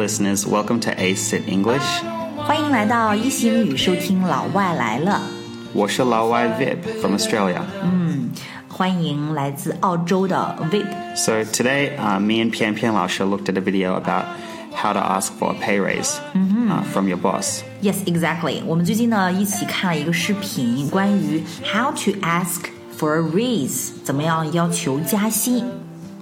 listeners. Welcome to Ace in English. 欢迎来到一席英语，收听老外来了。我是老外 Vip from Australia. 欢迎来自澳洲的 Vip。 So today, uh, me and Pian Pian Lao Shi looked at a video about how to ask for a pay raise uh, from your boss. Yes, exactly. 我们最近呢一起看了一个视频，关于 how to ask for a raise，怎么样要求加薪。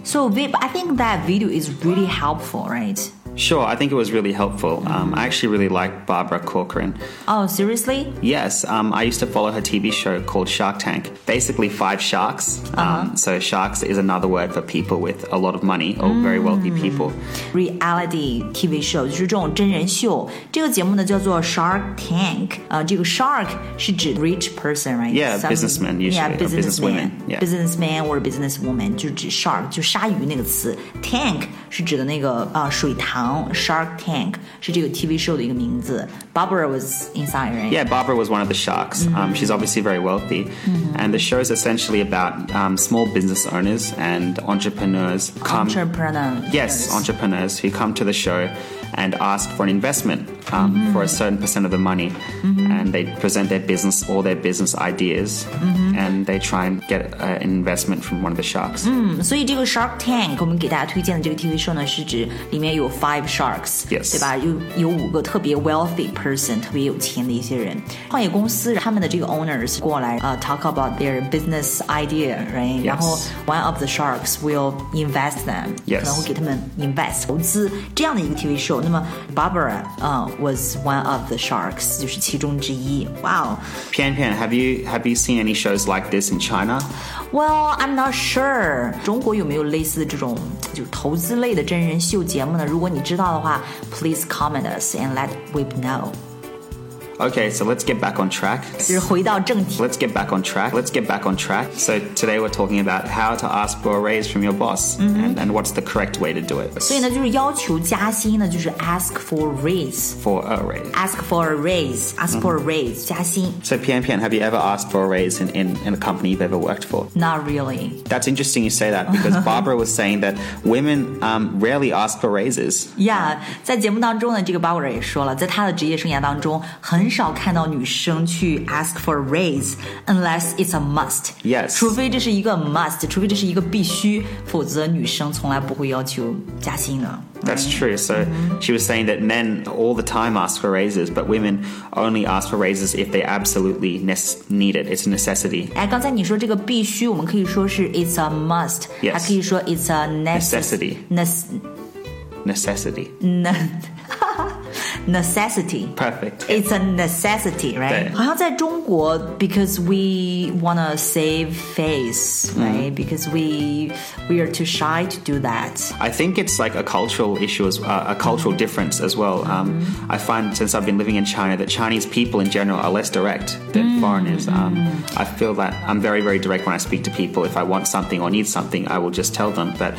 So Vip, I think that video is really helpful, right? Sure, I think it was really helpful. Um, I actually really like Barbara Corcoran. Oh, seriously? Yes, um, I used to follow her TV show called Shark Tank. Basically, five sharks. Um, so, sharks is another word for people with a lot of money or very wealthy people. Reality TV show 就是这种真人秀。这个节目呢叫做 Shark Tank。呃，这个 shark 是指 rich person, right? Yeah, Some- businessman usually, Yeah, or businessman, businesswomen, yeah. businessman or businesswoman 就指 shark，就鲨鱼那个词。Tank 是指的那个呃水塘 ，Shark Tank 是这个 TV show 的一个名字。Barbara was inside, right? Yeah, Barbara was one of the sharks. Um, she's obviously very wealthy. And the show is essentially about um, small business owners and entrepreneurs come. Entrepreneur. Yes, entrepreneurs who come to the show and ask for an investment um, for a certain percent of the money. And they present their business, all their business ideas, and they try and get uh, an investment from one of the sharks. 所以这个 Shark Tank 我们给大家推荐的这个 TV show 呢，是指里面有 five sharks， Yes 对吧？有有五个特别 wealthy person，特别有钱的一些人。创业公司他们的这个 owners 过来呃、talk about their business idea，right？、 Yes 然后 one of the sharks will invest them，、 Yes 可能会给他们 invest 投资这样的一个 TV show。那么 Barbara 呃、was one of the sharks，就是其中 之一。哇、wow. Pian Pian, have you have you seen any shows like this in China? Well, I'm not sure. 中国有没有类似这种就是投资类的真人秀节目呢？如果你知道的话，please comment us and let we know. Okay, so let's get back on track. 就是回到正题。 Let's get back on track. Let's get back on track. So today we're talking about how to ask for a raise from your boss and, and what's the correct way to do it. 所以呢，就是要求加薪呢，就是 ask for raise。 For a raise. ask for a raise, ask for a raise，加薪。 So Pian Pian, have you ever asked for a raise in, in, in a company you've ever worked for? Not really. That's interesting you say that because Barbara was saying that women um, rarely ask for raises. Yeah，在节目当中呢，这个 Bauer 也说了，在他的职业生涯当中，很 少看到女生去 ask for a raise，unless it's a must。 Yes 除非这是一个 must，除非这是一个必须，否则女生从来不会要求加薪的。 That's true. So she was saying that men all the time ask for raises, but women only ask for raises if they absolutely nes- need it. It's a necessity. 哎，刚才你说这个必须，我们可以说是 it's a must， Yes 还可以说 it's a Necessity necessity。 Necessity. necessity。 Perfect. It's a necessity, right? 对好像在中国，because we wanna save face, right? Because we we are too shy to do that. I think it's like a cultural issue, as, uh, a cultural difference as well. Um, I find since I've been living in China that Chinese people in general are less direct than foreigners. Um, I feel that I'm very, very direct when I speak to people. If I want something or need something, I will just tell them. But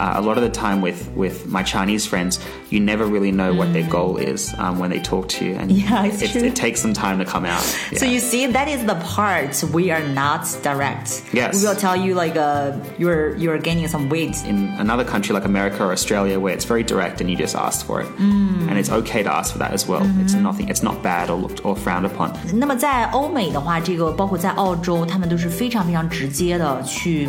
uh, a lot of the time with, with my Chinese friends, you never really know what their goal is um, when they talk to you. And Yeah, it's it, true. it takes some time to come out. So Yeah. you see, that is the part we are not direct. Yes. we will tell you like uh, you're you're gaining some weight. in another country like America or Australia where it's very direct and you just ask for it. And it's okay to ask for that as well. It's nothing it's not bad or looked or frowned upon. 那么在欧美的话，这个包括在澳洲，他们都是非常非常直接的去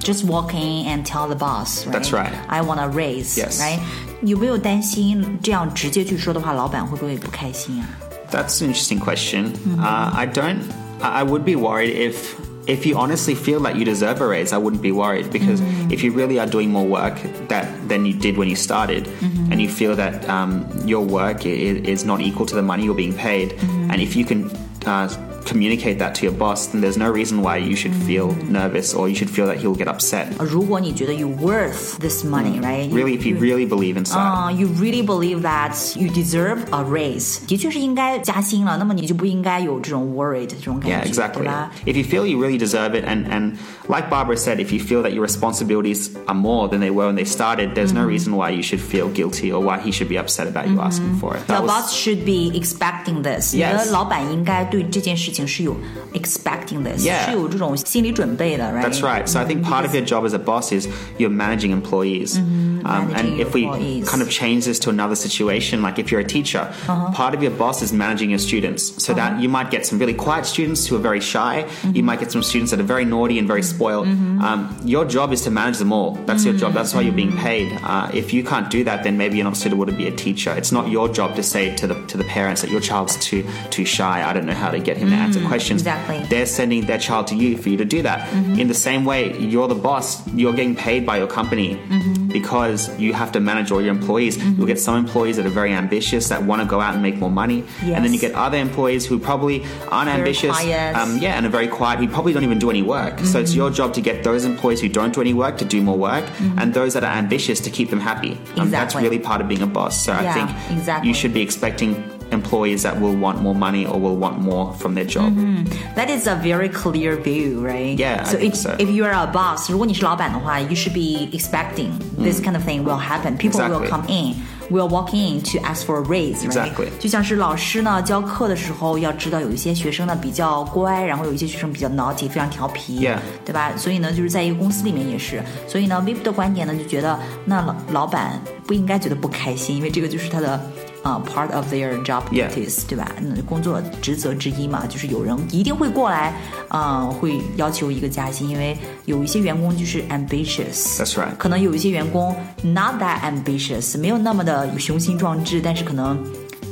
just walk in and tell the boss. Right? That's right. I want a raise. Yes. Right? 有没有担心这样直接去说的话，老板会不会不开心啊？ That's an interesting question. Uh, I don't I I would be worried if if you honestly feel that you deserve a raise, I wouldn't be worried because if you really are doing more work that than you did when you started, and you feel that um, your work is, is not equal to the money you're being paid, and if you can uh, communicate that to your boss, then there's no reason why you should feel nervous or you should feel that he'll get upset. 如果你觉得 you worth this money, right? Really, if you really believe inside. 啊、y o u really believe that you deserve a raise，的确是应该加薪了，那么你就不应该有这种 worried 这种感 Yeah, 觉 exactly. 对吧？ If you feel you really deserve it, and, and like Barbara said, if you feel that your responsibilities are more than they were when they started, there's no reason why you should feel guilty or why he should be upset about you asking for it. Your That was- boss should be expecting this. 你 Yes. 的老板应该对这件事情是有 expecting this，、 Yeah. 是有这种心理准备的，right？ That's right. So I think part of your job as a boss is you're managing employees. Um, and if we employees. kind of change this to another situation, like if you're a teacher, Uh-huh. part of your boss is managing your students. So that you might get some really quiet students who are very shy. Mm-hmm. You might get some students that are very naughty and very spoiled. Um, your job is to manage them all. That's your job. That's why you're being paid. Uh, if you can't do that, then maybe you're not suitable to be a teacher. It's not your job to say to the to the parents that your child's too too shy. I don't know how to get him to answer questions. Mm-hmm. exactly. They're sending their child to you for you to do that. In the same way, you're the boss. You're getting paid by your company because you have to manage all your employees. You'll get some employees that are very ambitious that want to go out and make more money, and then you get other employees who probably aren't Very ambitious. Um, yeah, and are very quiet. Who probably don't even do any work. So it's your job to get those employees who don't do any work to do more work, and those that are ambitious to keep them happy. Um, That's really part of being a boss. So I think exactly. you should be expecting employees that will want more money or will want more from their job. That is a very clear view, right? Yeah, I So think if so. if you are a boss，如果你是老板的话，you should be expecting this kind of thing will happen. People will Exactly. come in, will walk in to ask for a raise, right? Exactly. 就像是老师呢教课的时候，要知道有一些学生呢比较乖，然后有一些学生比较 naughty，非常调皮 Yeah. 对吧？所以呢，就是在一个公司里面也是。所以呢，Vip 的观点呢就觉得，那老老板不应该觉得不开心，因为这个就是他的。 呃、p a r t of their job duties，对吧？嗯，工作职责之一嘛，就是有人一定会过来，呃，会要求一个加薪，因为有一些员工就是 ambitious。That's right. 可能有一些员工 not that ambitious，没有那么的雄心壮志，但是可能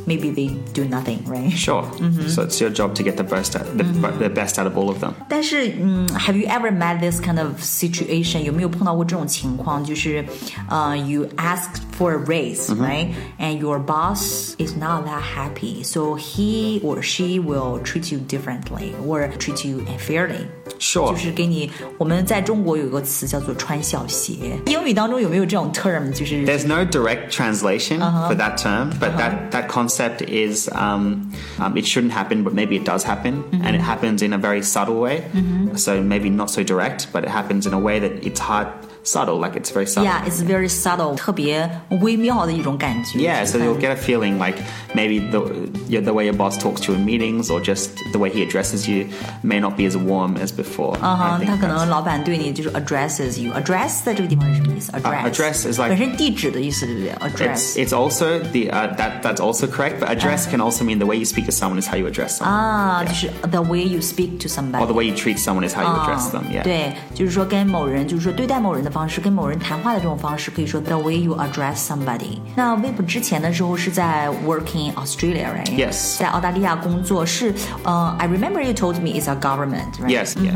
maybe they do nothing, right？ Sure. So it's your job to get the best out, the, the best out of all of them. 但是，嗯，Have you ever met this kind of situation？有没有碰到过这种情况？就是，呃、y o u ask for a raise，right？And your boss is not that happy，so he or she will treat you differently or treat you unfairly。 Sure. 就是给你，我们在中国有一个词叫做穿小鞋。英语当中有没有这种 term？就是 There's no direct translation for that term, but that, that concept is um, um, it shouldn't happen, but maybe it does happen, and it happens in a very subtle way. So maybe not so direct, but it happens in a way that it's hard, subtle, like it's very subtle. Yeah, it's very subtle，特别微妙的一种感觉。 Yeah, 就是 so 很 you'll get a feeling like maybe the yeah, the way your boss talks to you in meetings or just the way he addresses you may not be as warm as before. 嗯 I 哼， think 他可 that's- 能老板对你就是 addresses you。address 在这个地方是什么意思？address、 address is like- 本身地址的意思，对不对 It's, ？address it's also the uh, that that's also correct, but address can also mean the way you speak to someone is how you address someone, 啊，就是 the way you speak to somebody。 or the way you treat someone is how you address them. Yeah. 对，就是说跟某人，就是说对待某人的 方式，跟某人谈话的这种方式，可以说 the way you address somebody。那 Web 之前的时候是在 working Australia，right？ Yes 在澳大利亚工作是，呃，I remember you told me it's a government，right？ Yes. Yeah.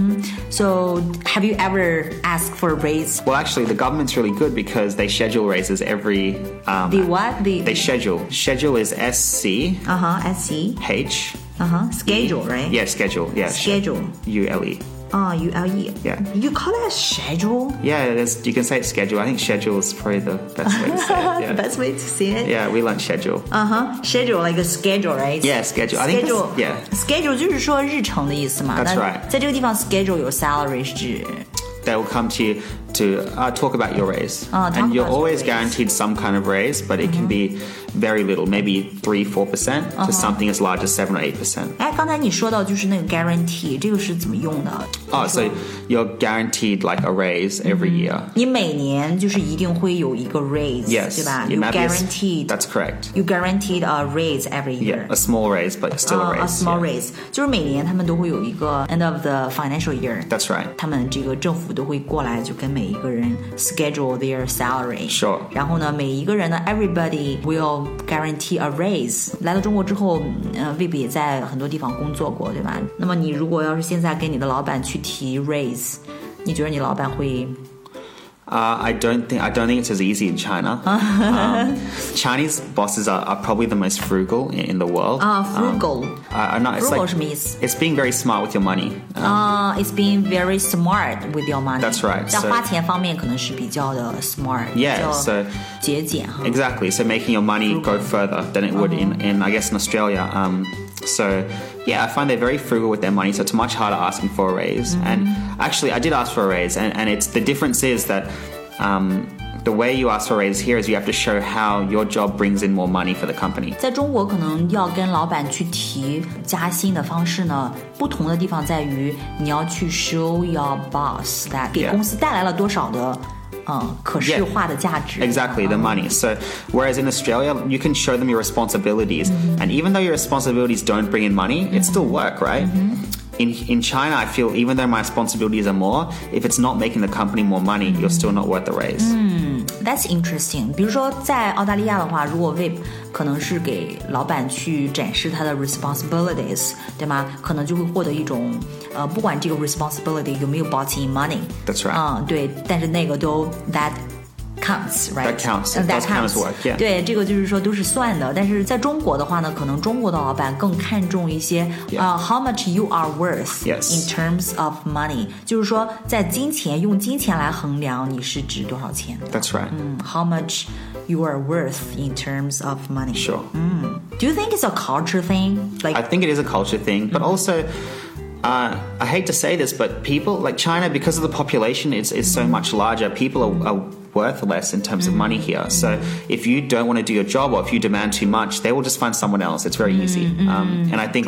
So have you ever asked for a raise? Well, actually, the government's really good because they schedule raises every. Um, The what? The They schedule. Schedule is S C 啊哈，S C H. 啊哈，schedule，right？ Yeah, schedule. Yeah. Schedule. U L E. 啊，U L E。 Yeah. You call that schedule? Yeah, there's, you can say it's schedule. I think schedule is probably the best way to say it. The Yeah. best way to say it. Yeah, we learned schedule. 啊哈，schedule like a schedule, right? Yeah, schedule. I think schedule. that's- yeah. Schedule 就是说日程的意思嘛。 That's 那 right. 在这个地方，schedule 有 salary 是指 They will come to you to uh, talk about your raise, Oh, talk and you're about your always raise. guaranteed some kind of raise, but it can be very little, maybe three, four percent, Uh-huh. to something as large as seven or eight percent. 哎，刚才你说到就是那个 guarantee，这个是怎么用的？ Oh, 你 so 说 you're guaranteed like a raise every year. 你每年就是一定会有一个 raise， Yes, 对吧 it ？You might be a s- guaranteed. That's correct. You guaranteed a raise every year. Yeah, a small raise, but still a 啊 raise. a small yeah. raise，就是每年他们都会有一个 end of the financial year。 That's right. 他们这个政府都会过来，就跟每 一个人 schedule their salary。Sure. 然后呢，每一个人呢，everybody will guarantee a raise。来到中国之后，呃，Vib 也在很多地方工作过，对吧？那么你如果要是现在跟你的老板去提 raise，你觉得你老板会 Uh, I don't think I don't think it's as easy in China. um, Chinese bosses are, are probably the most frugal in, in the world. 啊 frugal？ I, I know it's frugal like 什么意思？ it's being very smart with your money. Um, 啊、i t s being very smart with your money. That's right, 在 so- 花钱方面可能是比较的 smart， Yeah, 比较 so- 节俭哈。 Exactly. So making your money go further than it would in, in I guess in Australia. Um, so yeah, I find they're very frugal with their money. So it's much harder asking for a raise. And actually, I did ask for a raise, and, and it's the difference is that. Um, the way you ask for a raise here is you have to show how your job brings in more money for the company. 在中国，可能要跟老板去提加薪的方式呢，不同的地方在于你要去 show your boss that 给 Yeah. 公司带来了多少的 嗯 yeah. Exactly, the money. So, whereas in Australia, you can show them your responsibilities, mm-hmm. and even though your responsibilities don't bring in money, it's still work, right? Mm-hmm In, in China, I feel even though my responsibilities are more, if it's not making the company more money, you're still not worth the raise. That's interesting。比如说在澳大利亚的话，如果 VIP 可能是给老板去展示他的 responsibilities，对吗？可能就会获得一种呃，不管这个 responsibility 有没有 bought in money。 That's right. 嗯，对，但是那个都 that。 counts right That counts. Uh, It that does count as counts work, yeah. 对这个就是说都是算的，但是在中国的话呢，可能中国的老板更看重一些 Yeah. 呃 how much you are worth Yes. in terms of money，就是说在金钱用金钱来衡量你是值多少钱的。 That's right. how much you are worth in terms of money. Sure. Do you think it's a culture thing? Like, I think it is a culture thing, but also. Uh, I hate to say this, but people like China, because of the population, is, is so much larger. People are, are worth less in terms of money here. So if you don't want to do your job or if you demand too much, they will just find someone else. It's very easy. Mm-hmm. Um, and I think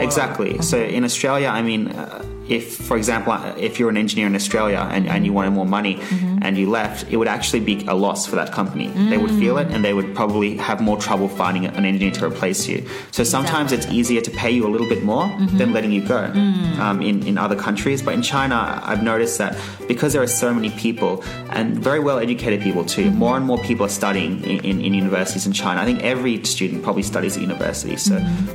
exactly. So in Australia, I mean. Uh, if, for example, uh, if you're an engineer in Australia and, and you wanted more money, mm-hmm and you left, it would actually be a loss for that company. They would feel it and they would probably have more trouble finding an engineer to replace you. So sometimes it's easier to pay you a little bit more than letting you go um, in, in other countries. But in China, I've noticed that because there are so many people and very well educated people too, more and more people are studying in, in, in universities in China. I think every student probably studies at university. So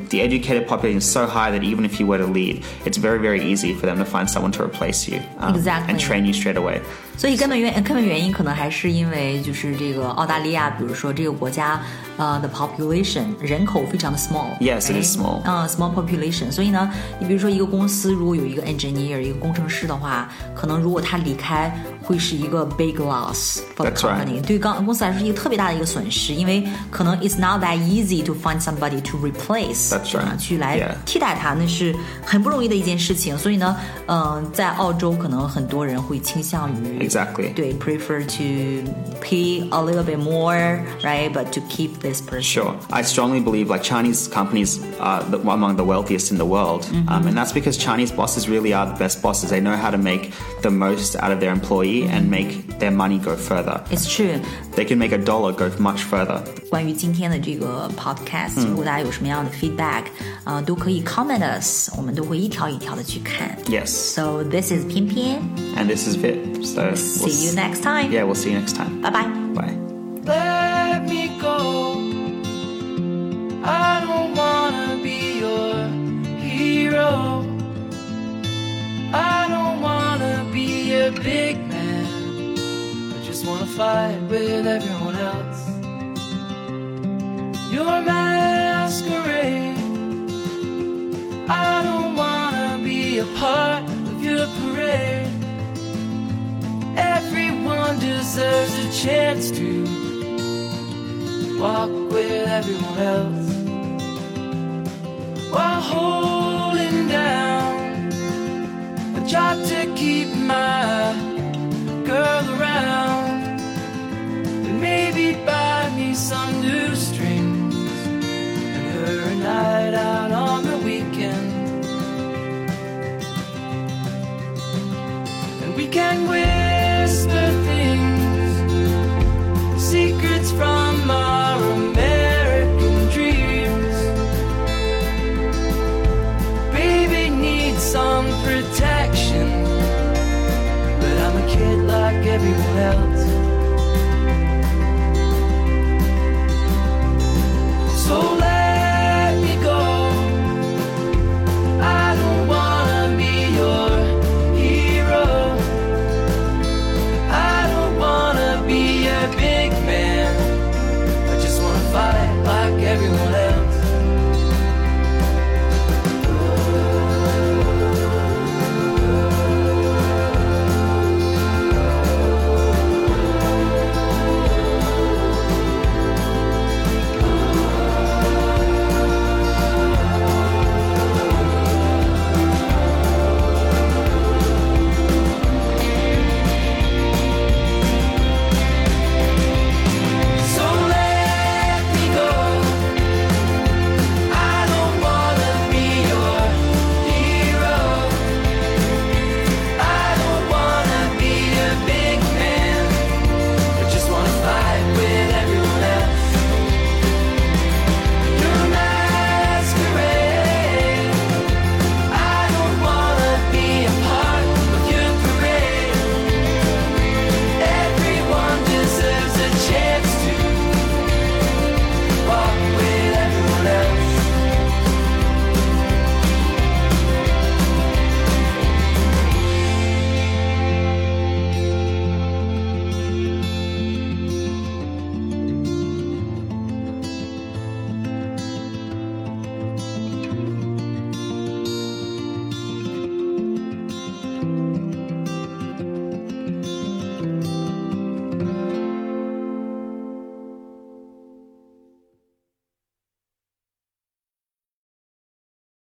the educated population is so high that even if you were to leave, it's very, very easy for them to find someone to replace you um, Exactly. and train you straight away. 所以根本原根本原因可能还是因为就是这个澳大利亚，比如说这个国家呃的 population 人口非常的 small。Yes, it is small. 嗯、s m a l l population。所以呢，你比如说一个公司如果有一个 engineer 一个工程师的话，可能如果他离开，会是一个 big loss for the That's right. company。对刚公司来说是一个特别大的一个损失，因为可能 it's not that easy to find somebody to replace， That's 对吧 right. 去来 Yeah. 替代它，那是很不容易的一件事情。所以呢，嗯、在澳洲可能很多人会倾向于 Exactly. 对，prefer to pay a little bit more, right? But to keep this person. Sure. I strongly believe like Chinese companies are the, among the wealthiest in the world. Um, and that's because Chinese bosses really are the best bosses. They know how to make the most out of their employee and make their money go further. It's true. They can make a dollar go much further. 关于今天的这个 podcast，、如果大家有什么样的 feedback，啊、都可以 comment us，我们都会一条一条的去看。 Yes. So this is 偏偏 And this is Vip. So we'll See you s- next time. Yeah, we'll see you next time. 拜拜。 Bye. let me go. I don't wanna be your fight with everyone else. Your masquerade. I don't wanna be a part of your parade. Everyone deserves a chance to walk with everyone else while holding down a job to protection, but I'm a kid like everyone else.